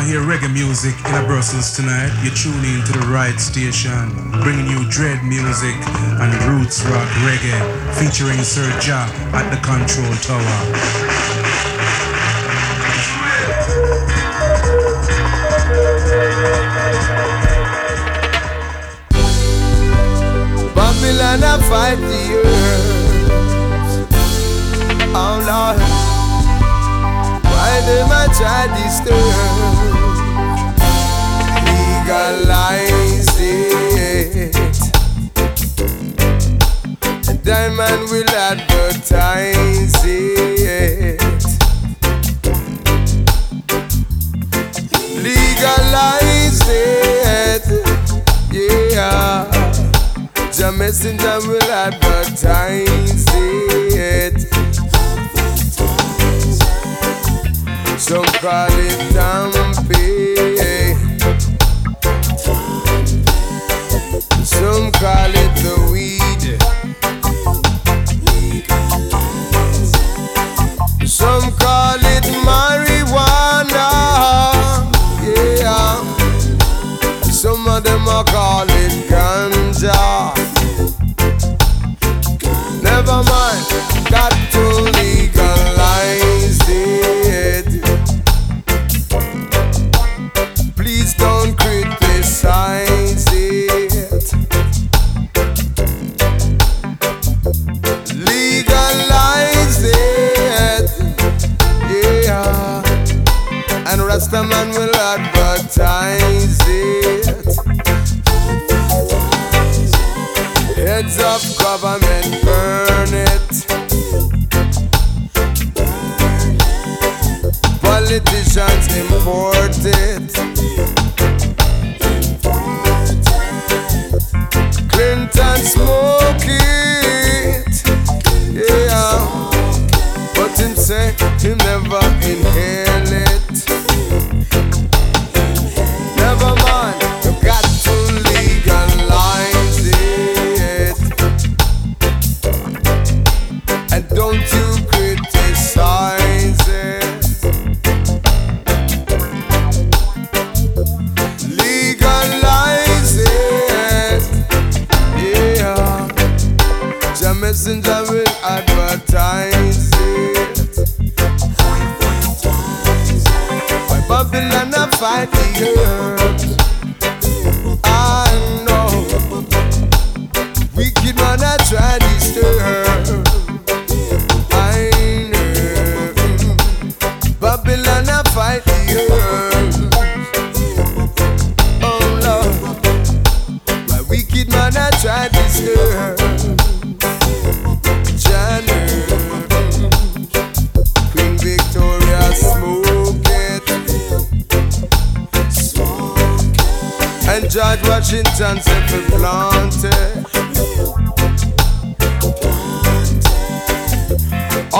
want to hear reggae music in a Brussels tonight, you tune in to the right station, bringing you dread music and roots rock reggae, featuring Sir Ja at the control tower. Babylon I fight the earth. Oh Lord, why them I try disturb? Legalize it, and Diamond will advertise it. Legalize it, yeah. The messenger will advertise it. Some call it dumpy. Call it the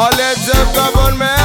All heads of government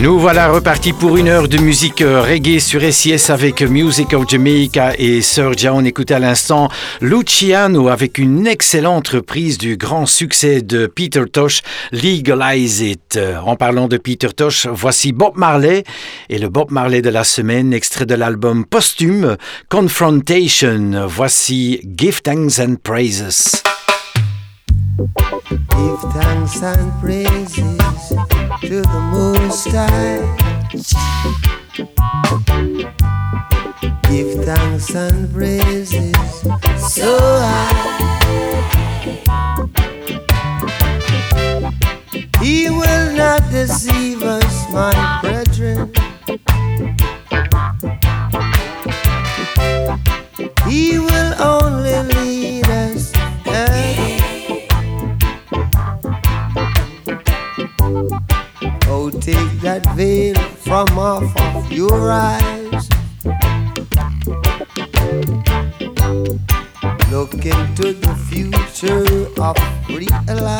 Nous voilà repartis pour une heure de musique euh, reggae sur SIS avec Music of Jamaica et Sir John. On écoutait à l'instant Luciano avec une excellente reprise du grand succès de Peter Tosh, Legalize It. En parlant de Peter Tosh, voici Bob Marley et le Bob Marley de la semaine, extrait de l'album posthume Confrontation. Voici Give Thanks and Praises. Give thanks and praises to the Most High. Give thanks and praises so high. He will not deceive us, my brethren. He will only leave. Oh, take that veil from off of your eyes. Look into the future of real life.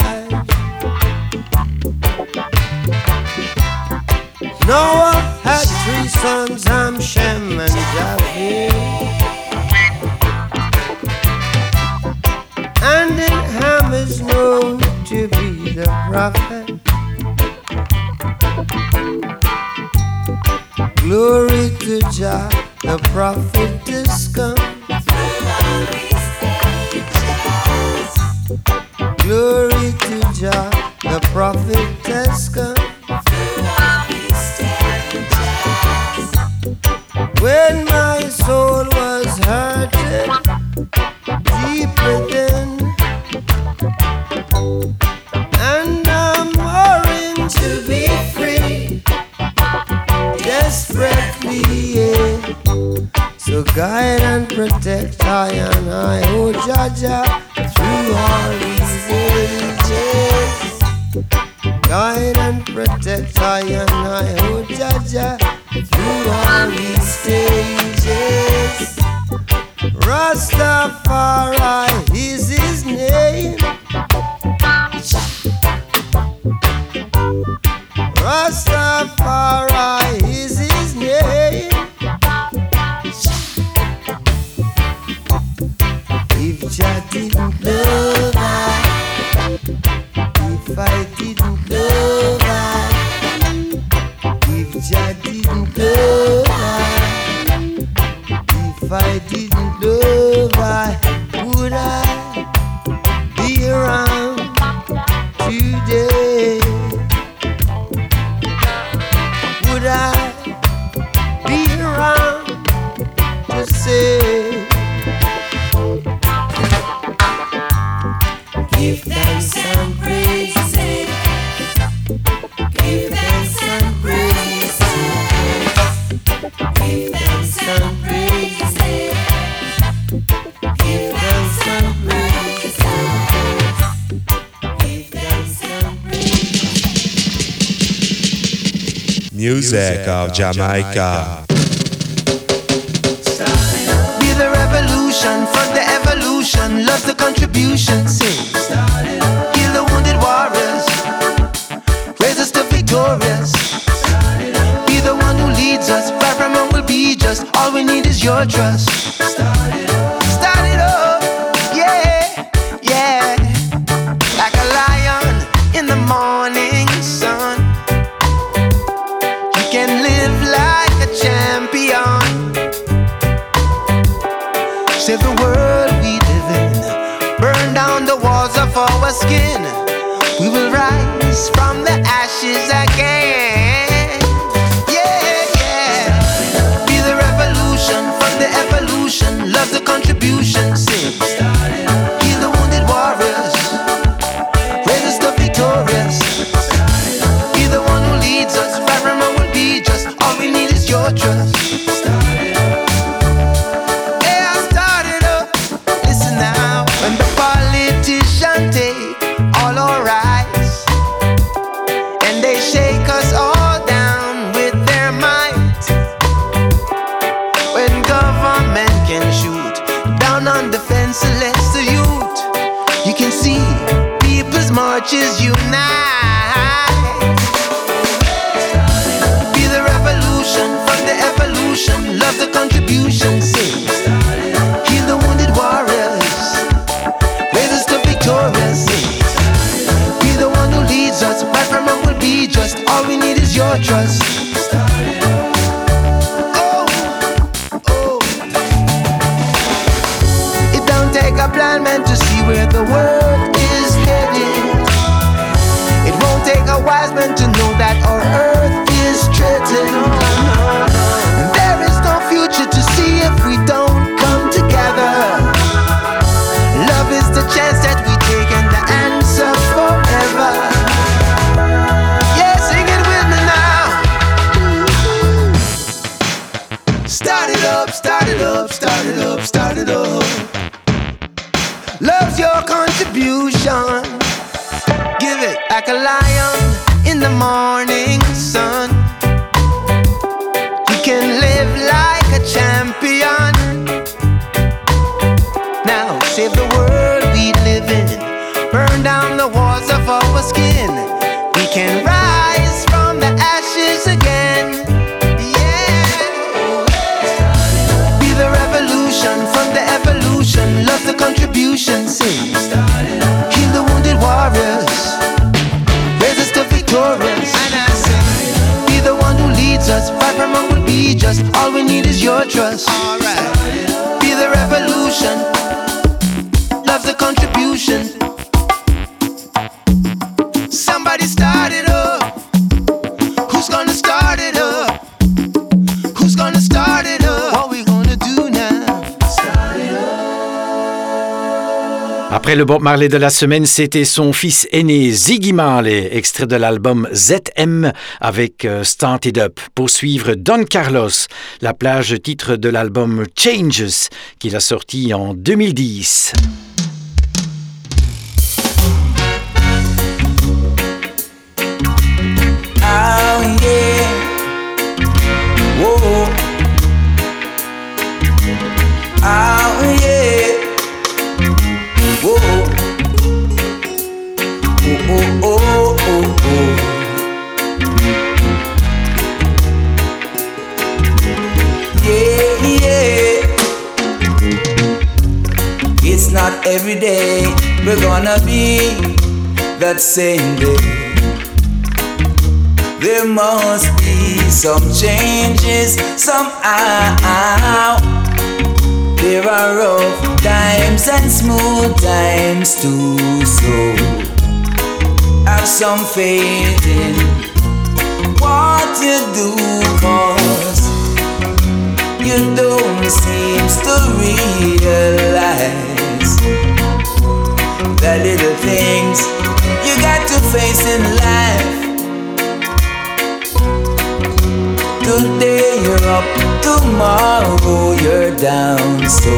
could I be wrong to say? music of Jamaica. marches unite. Be the revolution from the evolution. Love the contribution. Sing. Heal the wounded warriors. Raise us to victorious. Be the one who leads us. My from will be just. All we need is your trust. 같은 Après le Bob Marley de la semaine, c'était son fils aîné Ziggy Marley, extrait de l'album ZM avec euh, Start It Up. Pour suivre Don Carlos, la plage titre de l'album Changes qu'il a sorti en 2010. Oh yeah. Whoa. Oh Oh oh oh oh. Yeah yeah. It's not every day we're gonna be that same day. There must be some changes somehow. There are rough times and smooth times too, so have some faith in what you do, cause you don't seem to realize the little things you got to face in life. Today you're up, tomorrow you're down. So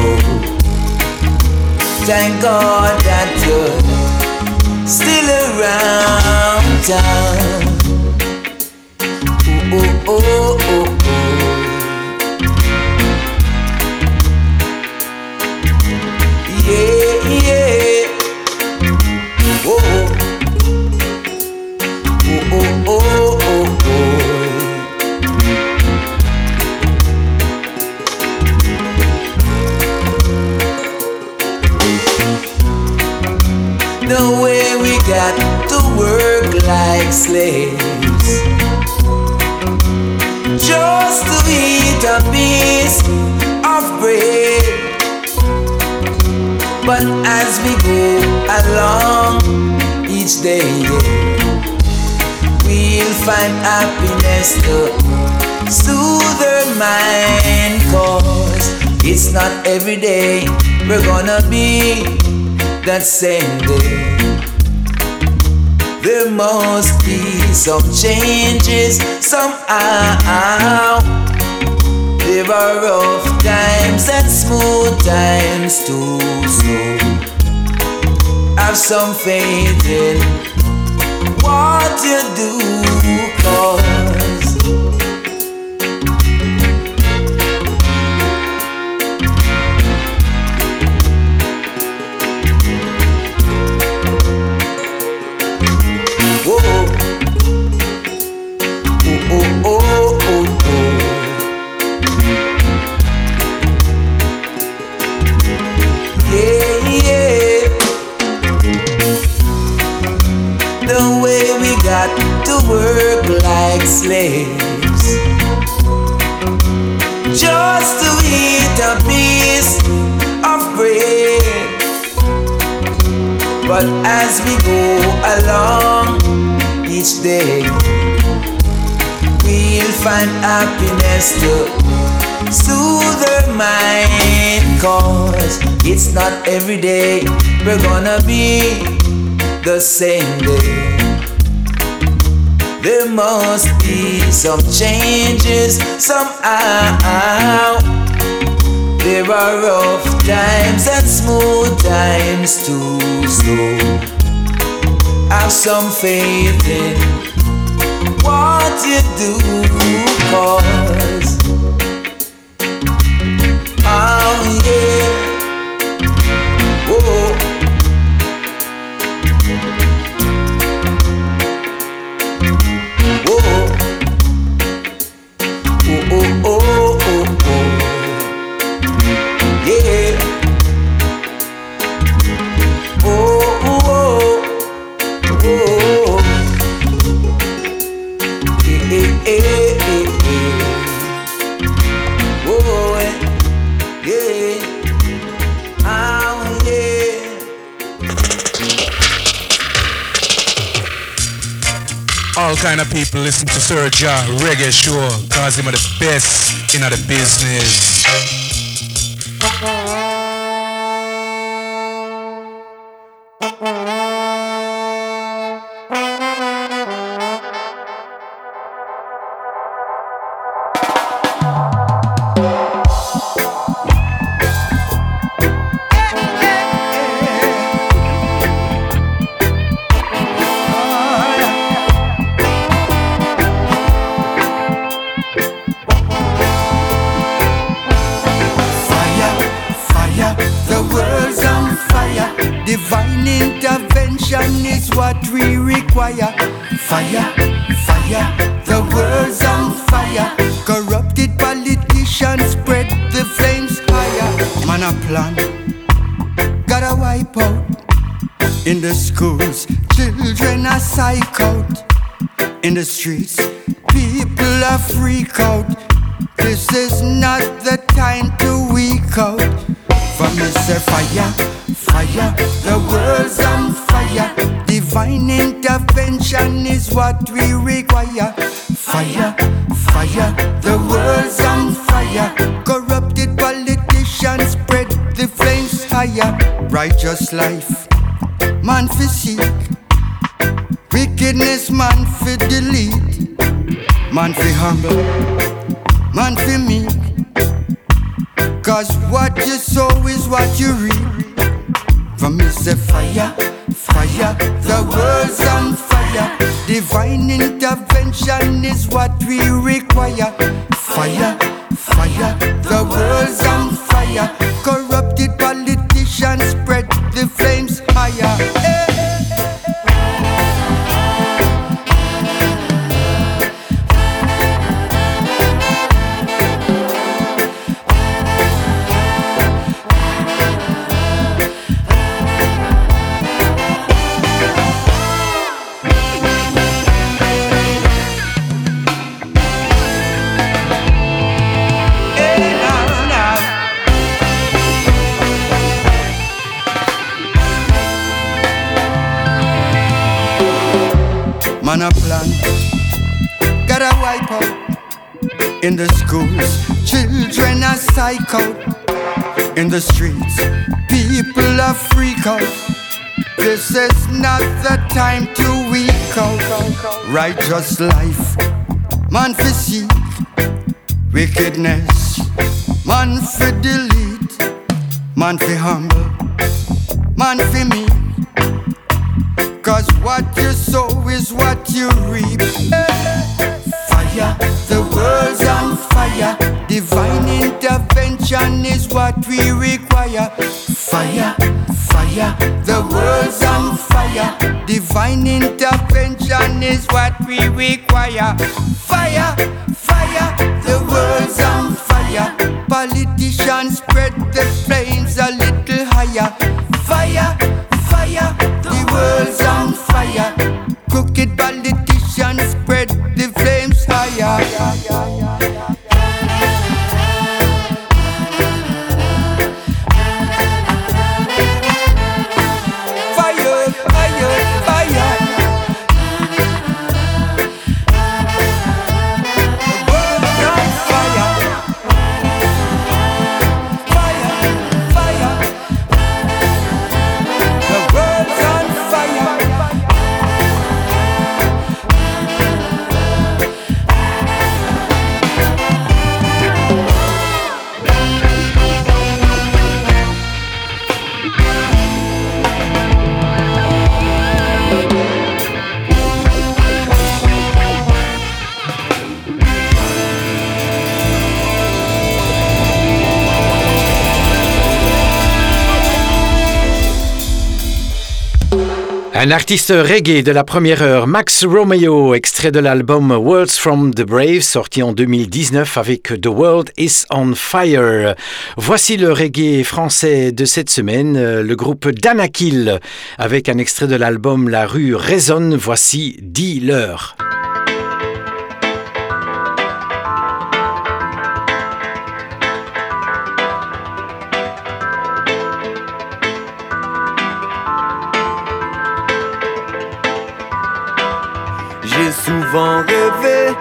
thank God that you're still around town. Oh, oh, oh, oh. Yeah, yeah. Oh, oh, oh, oh. Like slaves just to eat a piece of bread. But as we go along each day, we'll find happiness to soothe our mind. Cause it's not every day we're gonna be that same day. There must be some changes somehow. There are rough times and smooth times too. So have some faith in what you do, cause slaves just to eat a piece of bread. But as we go along each day, we'll find happiness to soothe our mind. Cause it's not every day we're gonna be the same day. There must be some changes somehow. There are rough times and smooth times too. So have some faith in what you do, cause kind of people listen to Sir Ja Reggae Show cause him are the best in the business. Politicians spread the flames higher. Man a plan, gotta wipe out. In the schools, children are psych out. In the streets, people are freak out. This is not the time to weak out. Me say fire, fire, the world's on fire. Divine intervention is what we require. Fire, fire, the world's on fire. Corrupted politicians spread the flames higher. Righteous life, man for seek. Wickedness, man for delete. Man for humble, man for meek. Cause what you sow is what you reap. From me fire, fire, the world's on fire. Divine intervention is what we require. Fire, fire, the world's on fire. Corrupted politicians spread the flames Man a plan, gotta wipe out in the schools. Children are psych out in the streets. People are freak out. This is not the time to weak out. Righteous life, man for see wickedness, man for delete, man for humble, man for me. Cause what you sow is what you reap. Fire, the world's on fire. Divine intervention is what we require. Fire, fire, the world's on fire. Divine intervention is what we require. Fire, fire, the world's on fire. Politicians spread the flames a little higher. World's on fire. Crooked politicians Un artiste reggae de la première heure, Max Romeo, extrait de l'album Words from the Brave, sorti en 2019 avec The World is on Fire. Voici le reggae français de cette semaine, euh, le groupe Danakil, avec un extrait de l'album La rue résonne, voici Dealer. Souvent rêvé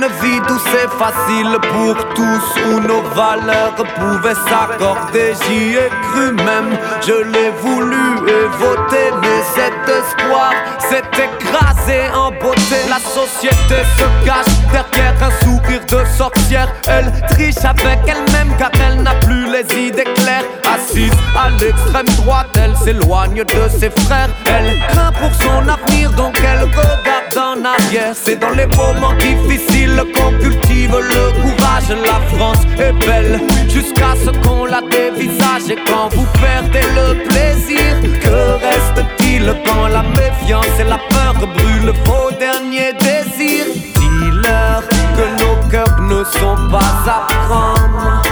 d'une vie douce et facile pour tous où nos valeurs pouvaient s'accorder. J'y ai cru même, je l'ai voulu et voté, mais cet espoir s'est écrasé en beauté. La société se cache derrière un sourire de sorcière. Elle triche avec elle-même car elle n'a plus les idées claires. Assise à l'extrême droite, elle s'éloigne de ses frères. Elle craint pour son avenir, donc elle regarde en arrière. C'est dans les moments difficiles qu'on cultive le courage. La France est belle jusqu'à ce qu'on la dévisage. Et quand vous perdez le plaisir, que reste-t-il quand la méfiance et la peur brûlent vos derniers désirs? Dis-leur que nos cœurs ne sont pas à prendre.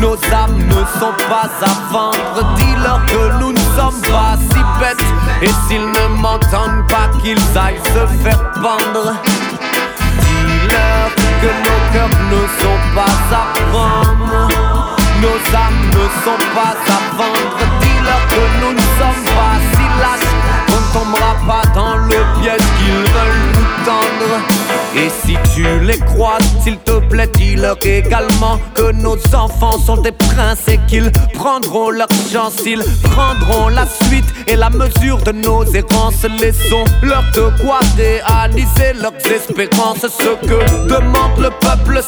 Nos âmes ne sont pas à vendre. Dis-leur que nous ne sommes pas si bêtes. Et s'ils ne m'entendent pas, qu'ils aillent se faire pendre. Que nos cœurs ne sont pas à prendre. Nos âmes ne sont pas à vendre. Dis-leur que nous ne sommes pas si lâches. On tombera pas dans le piège qu'ils veulent Et si tu les croises, s'il te plaît, dis-leur également que nos enfants sont des princes et qu'ils prendront leur chance, ils prendront la suite et la mesure de nos errances. Laissons-leur de quoi réaliser leurs espérances. Ce que demande le peuple,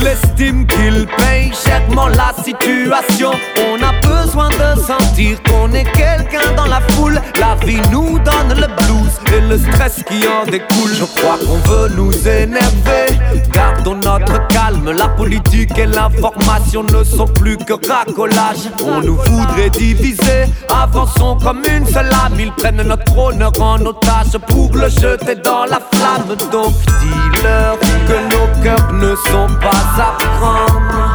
c'est de la considération. Il estime qu'il paye chèrement la situation. On a besoin de sentir qu'on est quelqu'un dans la foule. La vie nous donne le blues et le stress qui en découle. Je crois qu'on veut nous énerver. Gardons notre calme. La politique et l'information ne sont plus que racolage. On nous voudrait diviser. Avançons comme une seule âme. Ils prennent notre honneur en otage pour le jeter dans la flamme. Donc dis-leur que nos cœurs ne sont pas à prendre.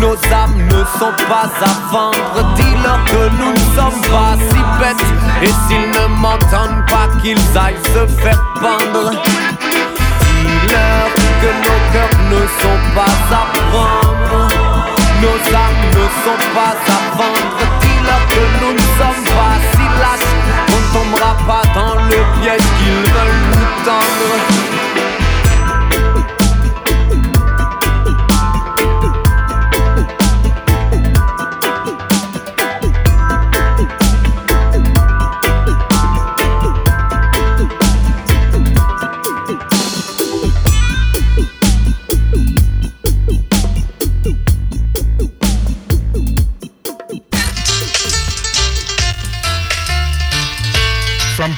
Nos âmes ne sont pas à vendre. Dis-leur que nous ne sommes pas si bêtes. Et s'ils ne m'entendent pas, qu'ils aillent se faire pendre. Dis-leur que nos cœurs ne sont pas à prendre. Nos âmes ne sont pas à vendre. Dis-leur que nous ne sommes pas si lâches. On ne tombera pas dans le piège qu'ils veulent nous tendre.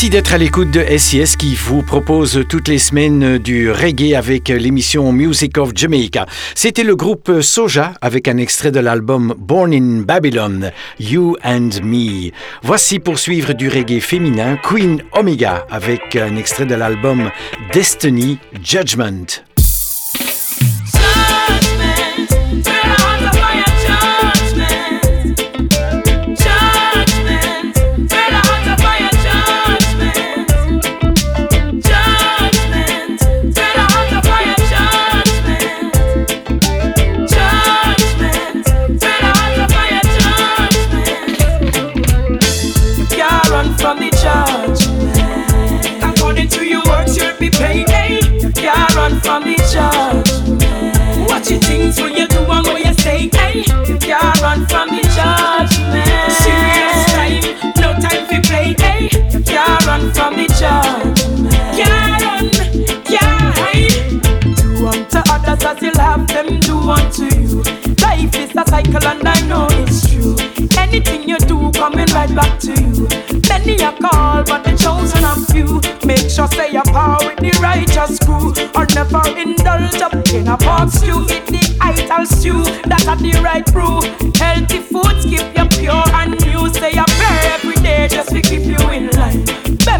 Merci d'être à l'écoute de SIS qui vous propose toutes les semaines du reggae avec l'émission Music of Jamaica. C'était le groupe Soja avec un extrait de l'album Born in Babylon, You and Me. Voici pour suivre du reggae féminin Queen Omega avec un extrait de l'album Destiny Judgment. Anything you do coming right back to you. Many are called, but the chosen are few. Make sure say your power with the righteous crew, or never indulge up in a pot stew. Eat the idol stew, that are the right brew. Healthy foods keep you pure and new. Say a prayer every day just to keep you in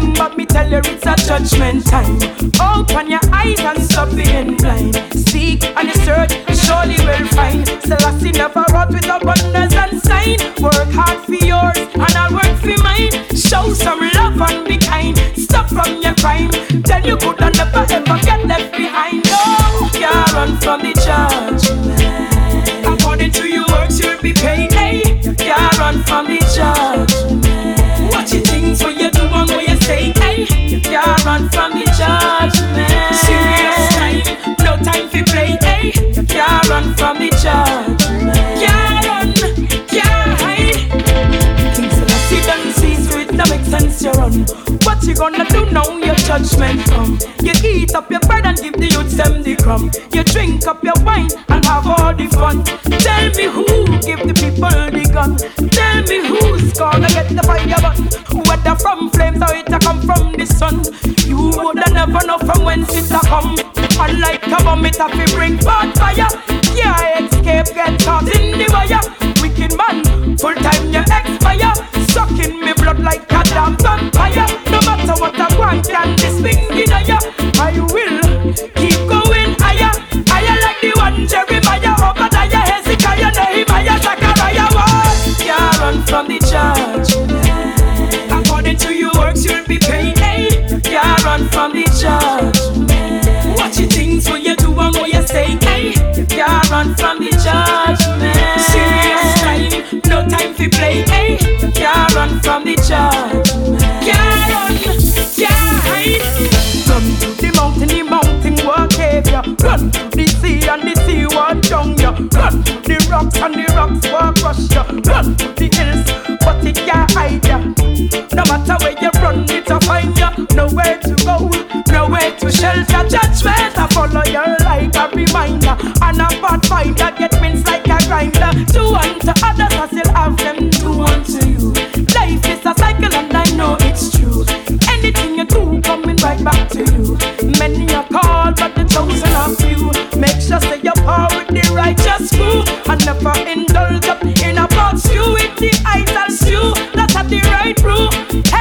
line. Remember me tell you it's a judgment time. Open your eyes and stop being blind. Seek and you search, surely will find. Selassie never wrote with abundance and sign. Work hard for yours and I'll work for mine. Show some love and be kind. Stop from your crime. Tell you could and never ever get left behind. No, can't run from the judgment. According to your works, you'll be paid. Hey, can't run from the judgment. From the judgment. Serious time, no time for play. Hey, can't run from the judgment. Can't run, can't hide. King Selassie done see, so it no make sense you run. What you gonna do now? Your judgment come. You eat up your bread and give the youths them the crumb. You drink up your wine and have all the fun. Tell me who give the people the gun. Tell me who's gonna get the fire button. Whether from flames or it a come from the sun. You woulda never know from whence it a come. Unlike a bomb, it a fi bring forth fire. Yeah, escape, get caught in the wire. Wicked man, full time you expire. Sucking me blood like a damn vampire. No matter what I want, can this thing for play. Hey, can't run from the judgment. Can't run, can't hide. Run to the mountain, the mountain will cave ya. Run to the sea and the sea will drown ya. Run to the rocks and the rocks will crush ya. Run to the hills, but it can't hide ya. No matter where you run, it'll find ya. Nowhere to go, nowhere to shelter. Judgment, I follow you like a reminder. And a bad finder get wins like a grinder. Do unto others, I back to you. Many are called, but the chosen are few. Make sure say your power with the righteous crew, and never indulge up in a box stew with the idol stew. That's at the right brew. Healthy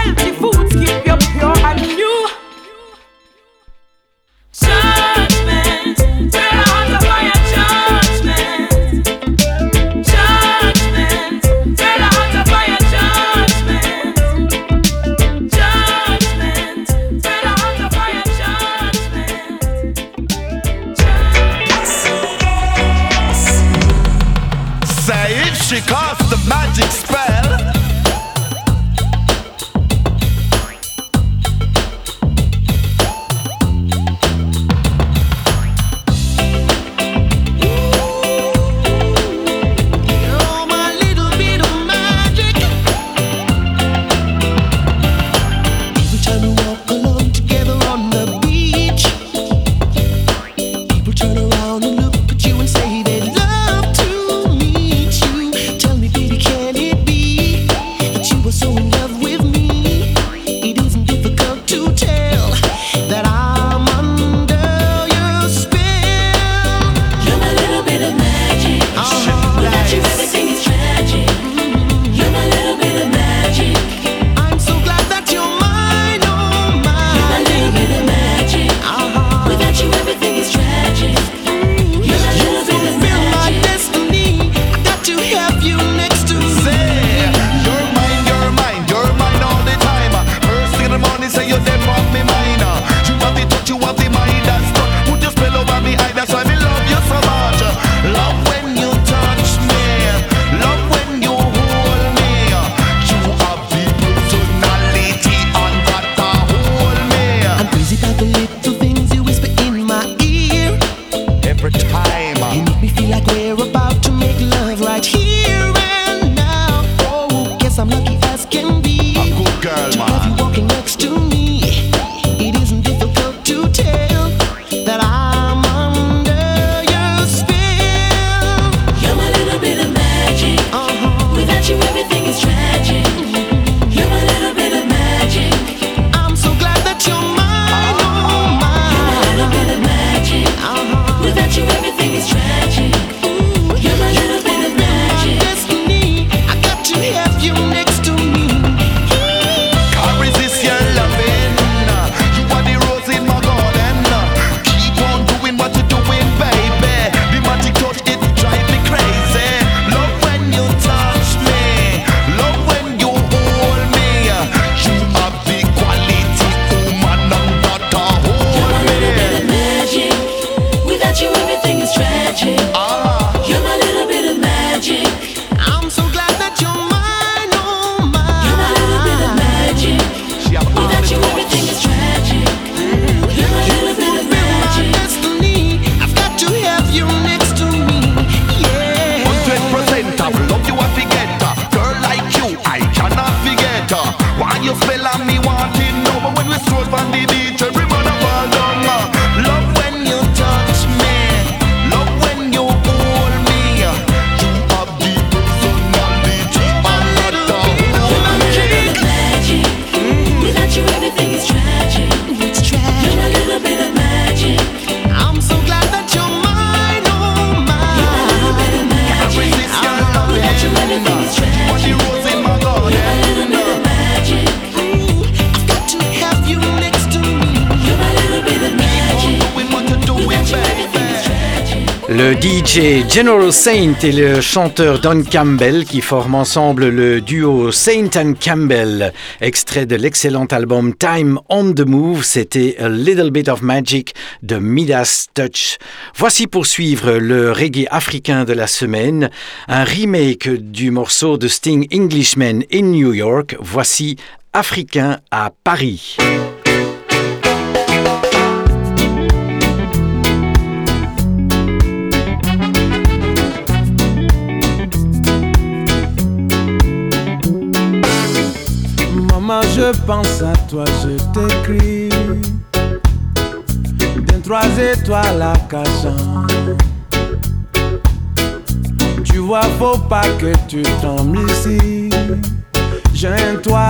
DJ General Saint et le chanteur Don Campbell qui forment ensemble le duo Saint and Campbell. Extrait de l'excellent album Time on the Move, c'était A Little Bit of Magic de Midas Touch. Voici pour suivre le reggae africain de la semaine, un remake du morceau de Sting Englishman in New York. Voici Africain à Paris. Je pense à toi, je t'écris. D'un trois étoiles à cachant. Tu vois, faut pas que tu tombes ici. J'ai un toit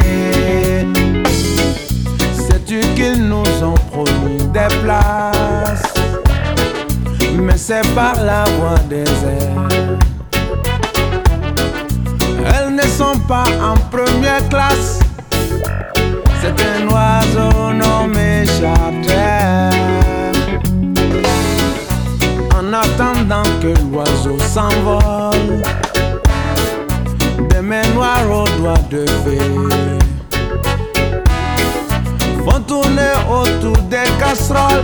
C'est par la voie des airs. Elles ne sont pas en première classe, c'est un oiseau nommé charter. En attendant que l'oiseau s'envole, des mains noires aux doigts de fée font tourner autour des casseroles.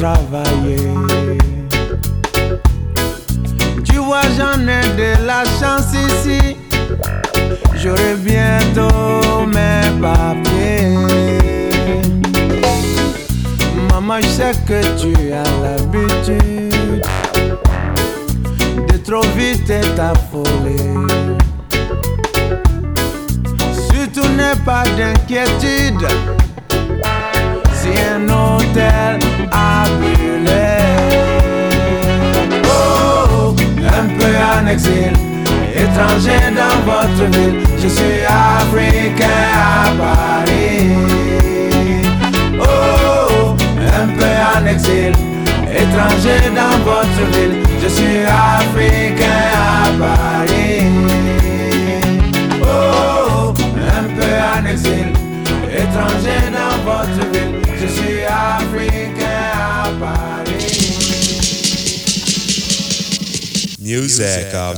Que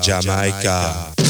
Jamaica.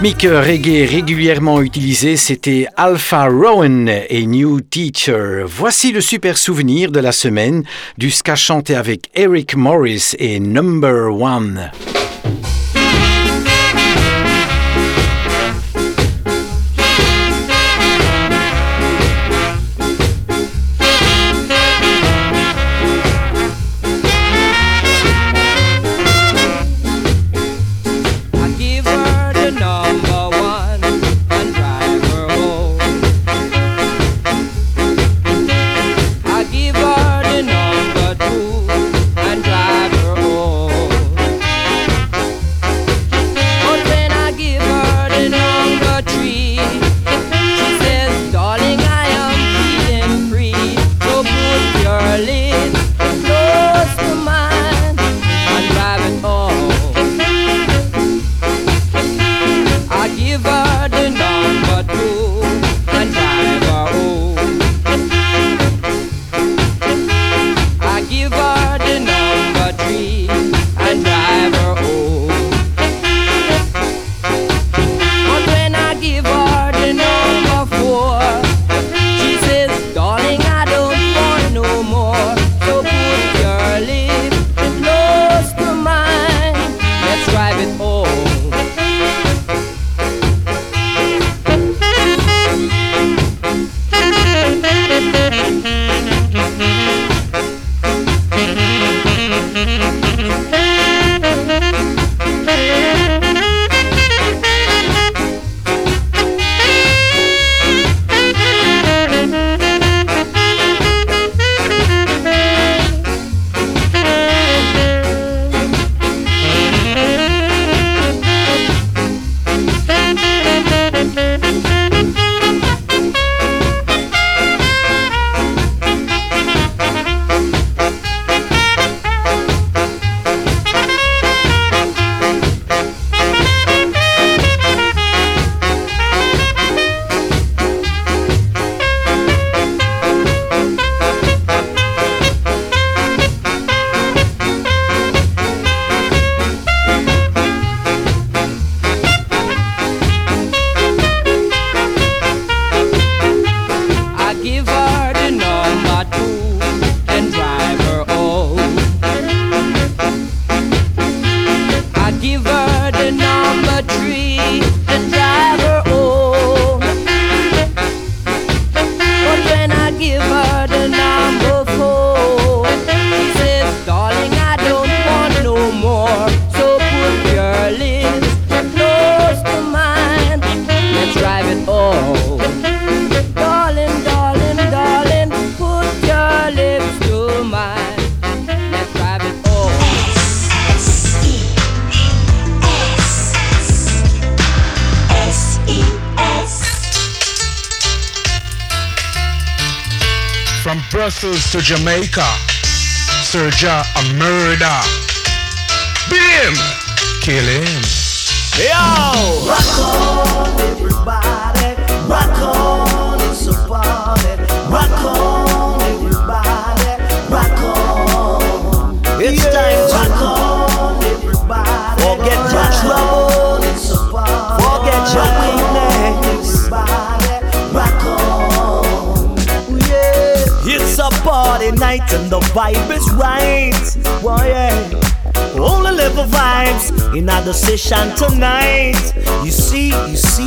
rythmique reggae régulièrement utilisée, c'était Alpha Rowan et New Teacher. Voici le super souvenir de la semaine du ska chanté avec Eric Morris et Number One. To Jamaica. Serja a murder. Beat him, kill him. Yo! Party night and the vibe is right. Boy, yeah. Only level vibes in the session tonight. You see, you see,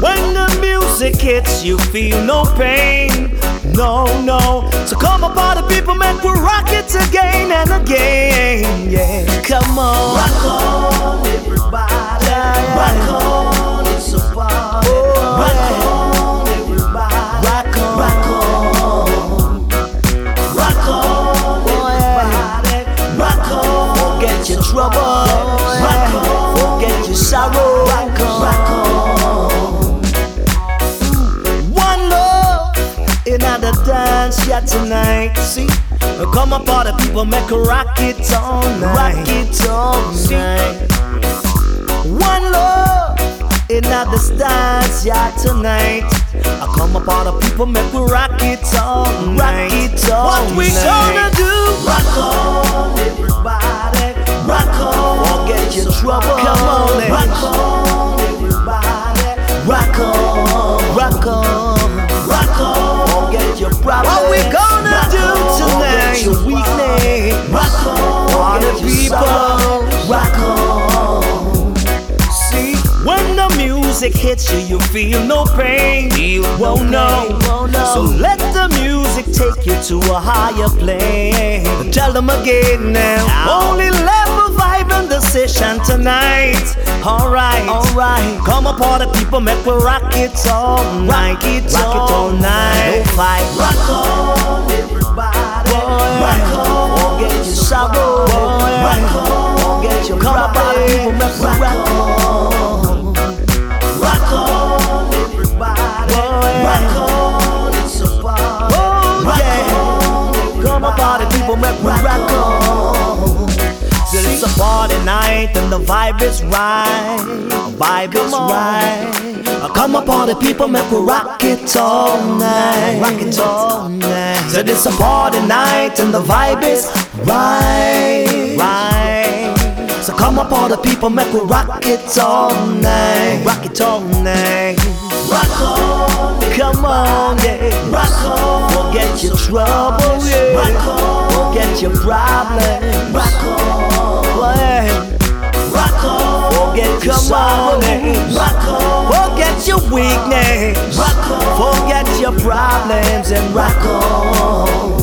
when the music hits, you feel no pain. No, no. So come on, party people, make we rock it again and again. Yeah, come on. Rock on, everybody. Yeah, yeah. Rock on, it's a party. Oh, rock on, dance, tonight. See, come up, all the people make a rock it all night. Rock it all night. One love in the stars, yeah, tonight. I come up, all the people make we rock it all night. Rock it all What we night. gonna do? Rock on, everybody. Rock on. Forget your trouble. Come on. Rock on, everybody. Rock on, rock on, problems. What we gonna do tonight? Your weakness. Rock on, all the people. Music hits you, you feel no pain. You won't know. So let the music take you to a higher plane. Tell them again now. Only level vibe in the session tonight. Alright, alright. Come up, all the people, make we rock it all night. Rock it, rock it all night. No fight. Rock on, everybody. Boy. Rock on. Forget your sorrow. Rock on. Forget your Come up, all the people, make we rock on. Rock on, it's a party. Oh, yeah. Come all the people, make we rock on. Till it's a party night and the vibe is right. Vibe is right. Come all the people, make we rock it all night. Rock it all night. Till it's a party night and the vibe is right. Right. So come up, all the people, make we rock it all night. Rock it all night. Rock on, come on, yeah. Rock on, forget your troubles, yeah. Rock on, forget your problems. Rock on, yeah. Rock on, forget your sorrows. Rock on, forget your weakness. Rock on, forget your problems and rock on.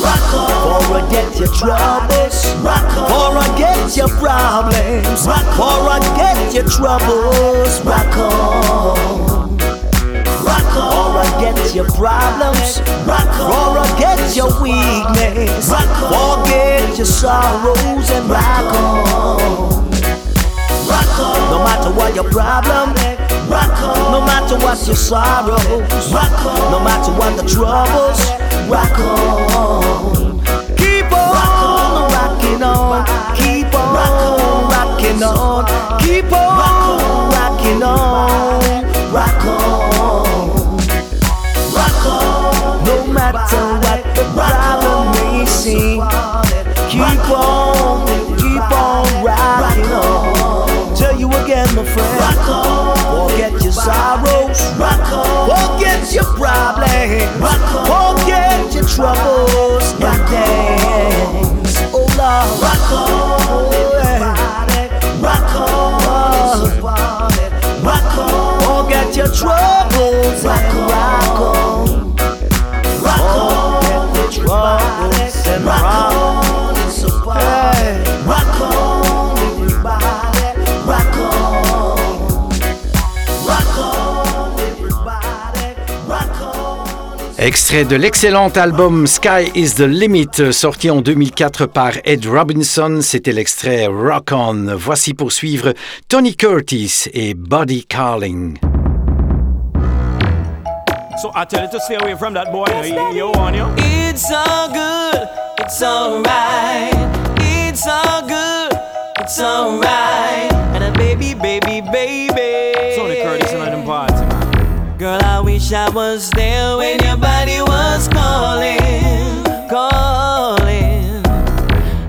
Rock on. Forget your troubles. Rock on. Forget your problems. Rock on. Forget your troubles. Rock on. Rock on. Forget your problems. Rock on. Forget your weakness. Rock on. Forget your sorrows and rock on. Rock on. No matter what your problem. Rock on. No matter what your sorrows. Rock on. No matter what the troubles. Rock on. Keep on rocking on. Keep on rocking on. Keep on rocking on. Matter what the problem may seem. Keep on, keep on rocking on. Tell you again, my friend. Rock on. Forget your sorrows. Rock on. Forget your problems. Rock on. Forget your troubles and dance. Oh Lord. Rock on. Rock on. Rock on. Forget your troubles and rock on. And rock on. It's a party. Rock on, everybody. Rock on. Rock on, everybody. Rock on. Extrait de l'excellent album Sky is the Limit, sorti en 2004 par Ed Robinson, c'était l'extrait Rock On. Voici pour suivre Tony Curtis et Buddy Carling. So I tell you to stay away from that boy. Yes, you, you on you. It's all good. It's alright. It's all good. It's alright. And a baby, baby, baby. The Curtis and party, man. Girl, I wish I was there when your body was calling, calling.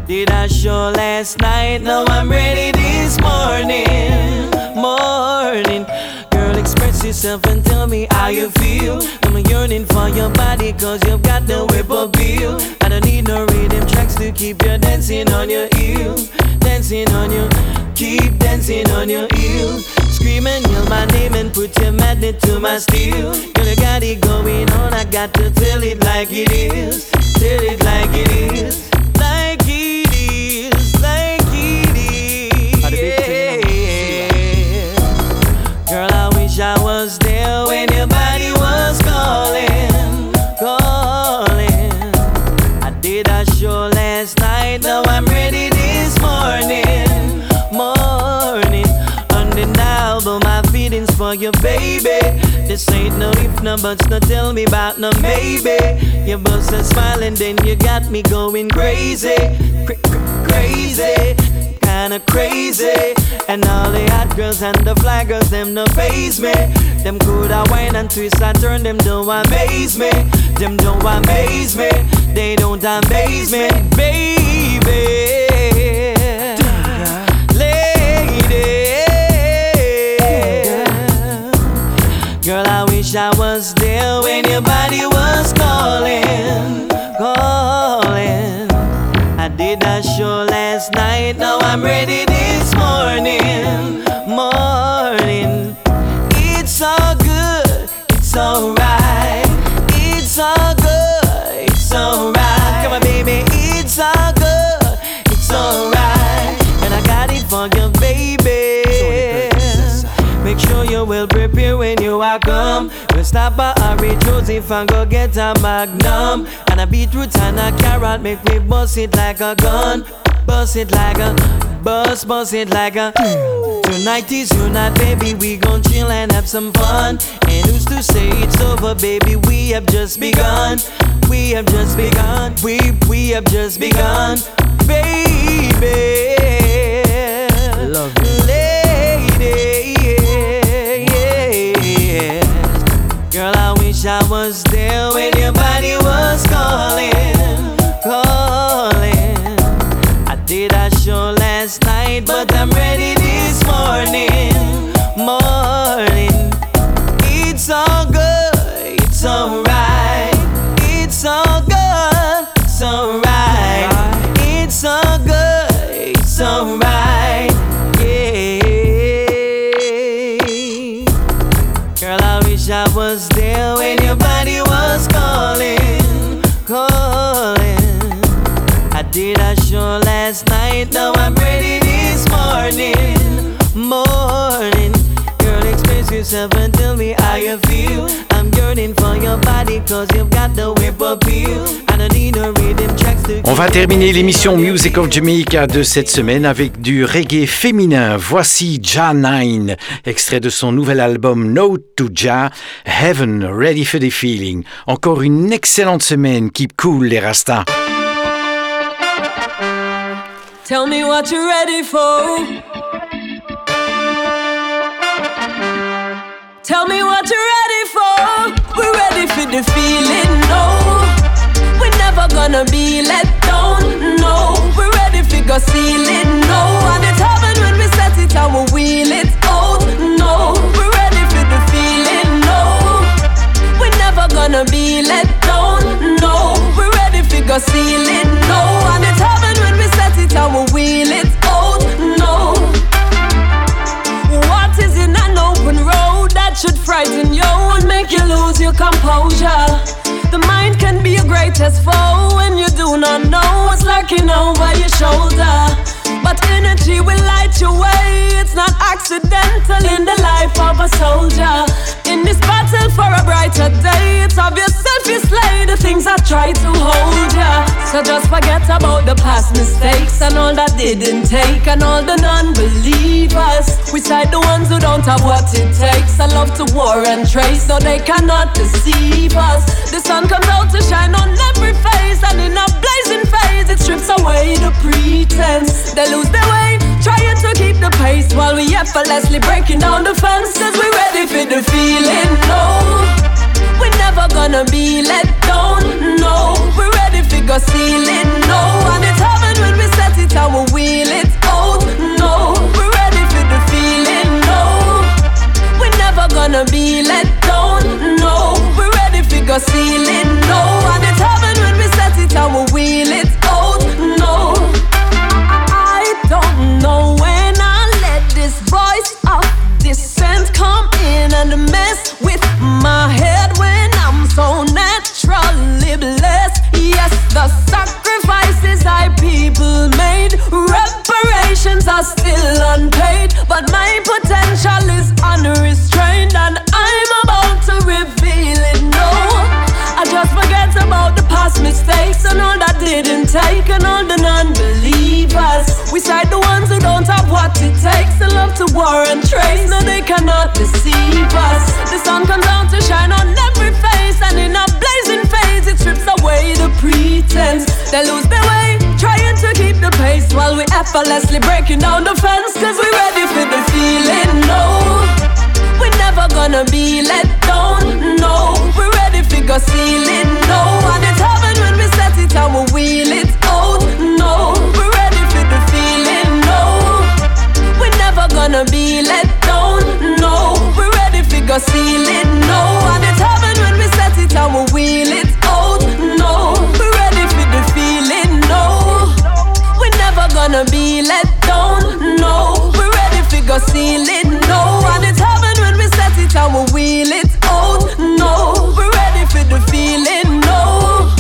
Did I show last night? No, I'm ready this morning, morning Girl, express yourself and tell me how you feel. I'm yearning for your body cause you've got the whip appeal. I don't need no rhythm tracks to keep you dancing on your heel. Dancing on your, keep dancing on your heel. Scream and yell my name and put your magnet to my steel. Girl, you got it going on, I got to tell it like it is. Tell it like it is. Like it is, like it is. Girl, I wish I was there when your for you, baby. This ain't no if, no buts, no tell me about no maybe. Your a smile and then you got me going crazy, cra- cra- crazy kinda crazy. And all the hot girls and the fly girls, them no face me. Them could I wine and twist and turn, them don't amaze me. Them don't amaze me. They don't amaze me, baby. Girl, I wish I was there when your body was stop by Harry Joseph and go get a magnum. And a beetroot and a carrot, make we bust it like a gun. Bust it like a, bust, bust it like a. Tonight is your night, baby. We gon' chill and have some fun. And who's to say it's over, baby? We have just begun. We have just begun. We, we have just begun. Baby. Love you. Lady. Wish I was there when your body was calling, calling. I did a show last night, but I'm ready this morning, morning. It's all good, it's alright. It's all good, it's alright. Your body was calling, calling. I did a show last night, now I'm ready this morning, morning. Girl, express yourself and tell me how you feel. On va terminer l'émission Music of Jamaica de cette semaine avec du reggae féminin. Voici Ja 9, extrait de son nouvel album Note to Ja, Heaven, Ready for the Feeling. Encore une excellente semaine, keep cool les rastas. Tell me what you're ready for. Tell me what you're ready for. We're ready for the feeling, no. We're never gonna be let down, no. We're ready for go ceiling, no. And it's heaven when we set it and we wheel it out, no. We're ready for the feeling, no. We're never gonna be let down, no. We're ready for go ceiling, no. And it's heaven when we set it and we wheel it should frighten you and make you lose your composure? The mind can be your greatest foe when you do not know what's lurking over your shoulder. But energy will light your way, it's not accidental in the life of a soldier. In this battle for a brighter day, it's obvious if you slay the things I try to hold ya. So just forget about the past mistakes and all that didn't take and all the non believers. We side the ones who don't have what it takes. I love to war and trace, so they cannot deceive us. The sun comes out to shine on every face, and in a blazing phase, it strips away the pretense. They lose their way, trying to keep the pace while we effortlessly breaking down the fences. We ready for the feeling, no. We're never gonna be let down, no. We're ready for go ceiling, no. And it's heaven when we set it and we wheel it out, no. We're ready for the feeling, no. We're never gonna be let down, no. We're ready for go ceiling, no. And it's heaven when we set it and we wheel it but my potential is unrestrained, and I'm about to reveal it. No, I just forget about the past mistakes and all that didn't take, and all the non-believers. We side the ones who don't have what it takes, and love to war and trace. No, they cannot deceive us. The sun comes out to shine on every face, and in a blazing phase, it strips away the pretense. They lose their way, the while we effortlessly breaking down the fence. Cause we ready for the feeling, no. We're never gonna be let down, no. We're ready for go ceiling, no. And it's heaven when we set it and we wheel it out, no. We're ready for the feeling, no. We're never gonna be let down, no. We're ready for go ceiling, no. And it's heaven when we set it and we wheel it gonna be let down, no. We're ready for go ceiling, no. And it's heaven when we set it and we wheel it out, no. We're ready for the feeling, no.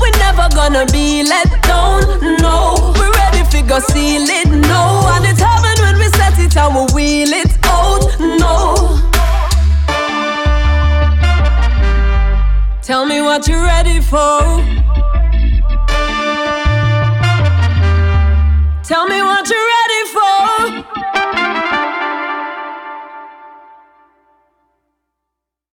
We're never gonna be let down, no. We're ready for go ceiling, no. And it's heaven when we set it and we wheel it out, no. Tell me what you're ready for.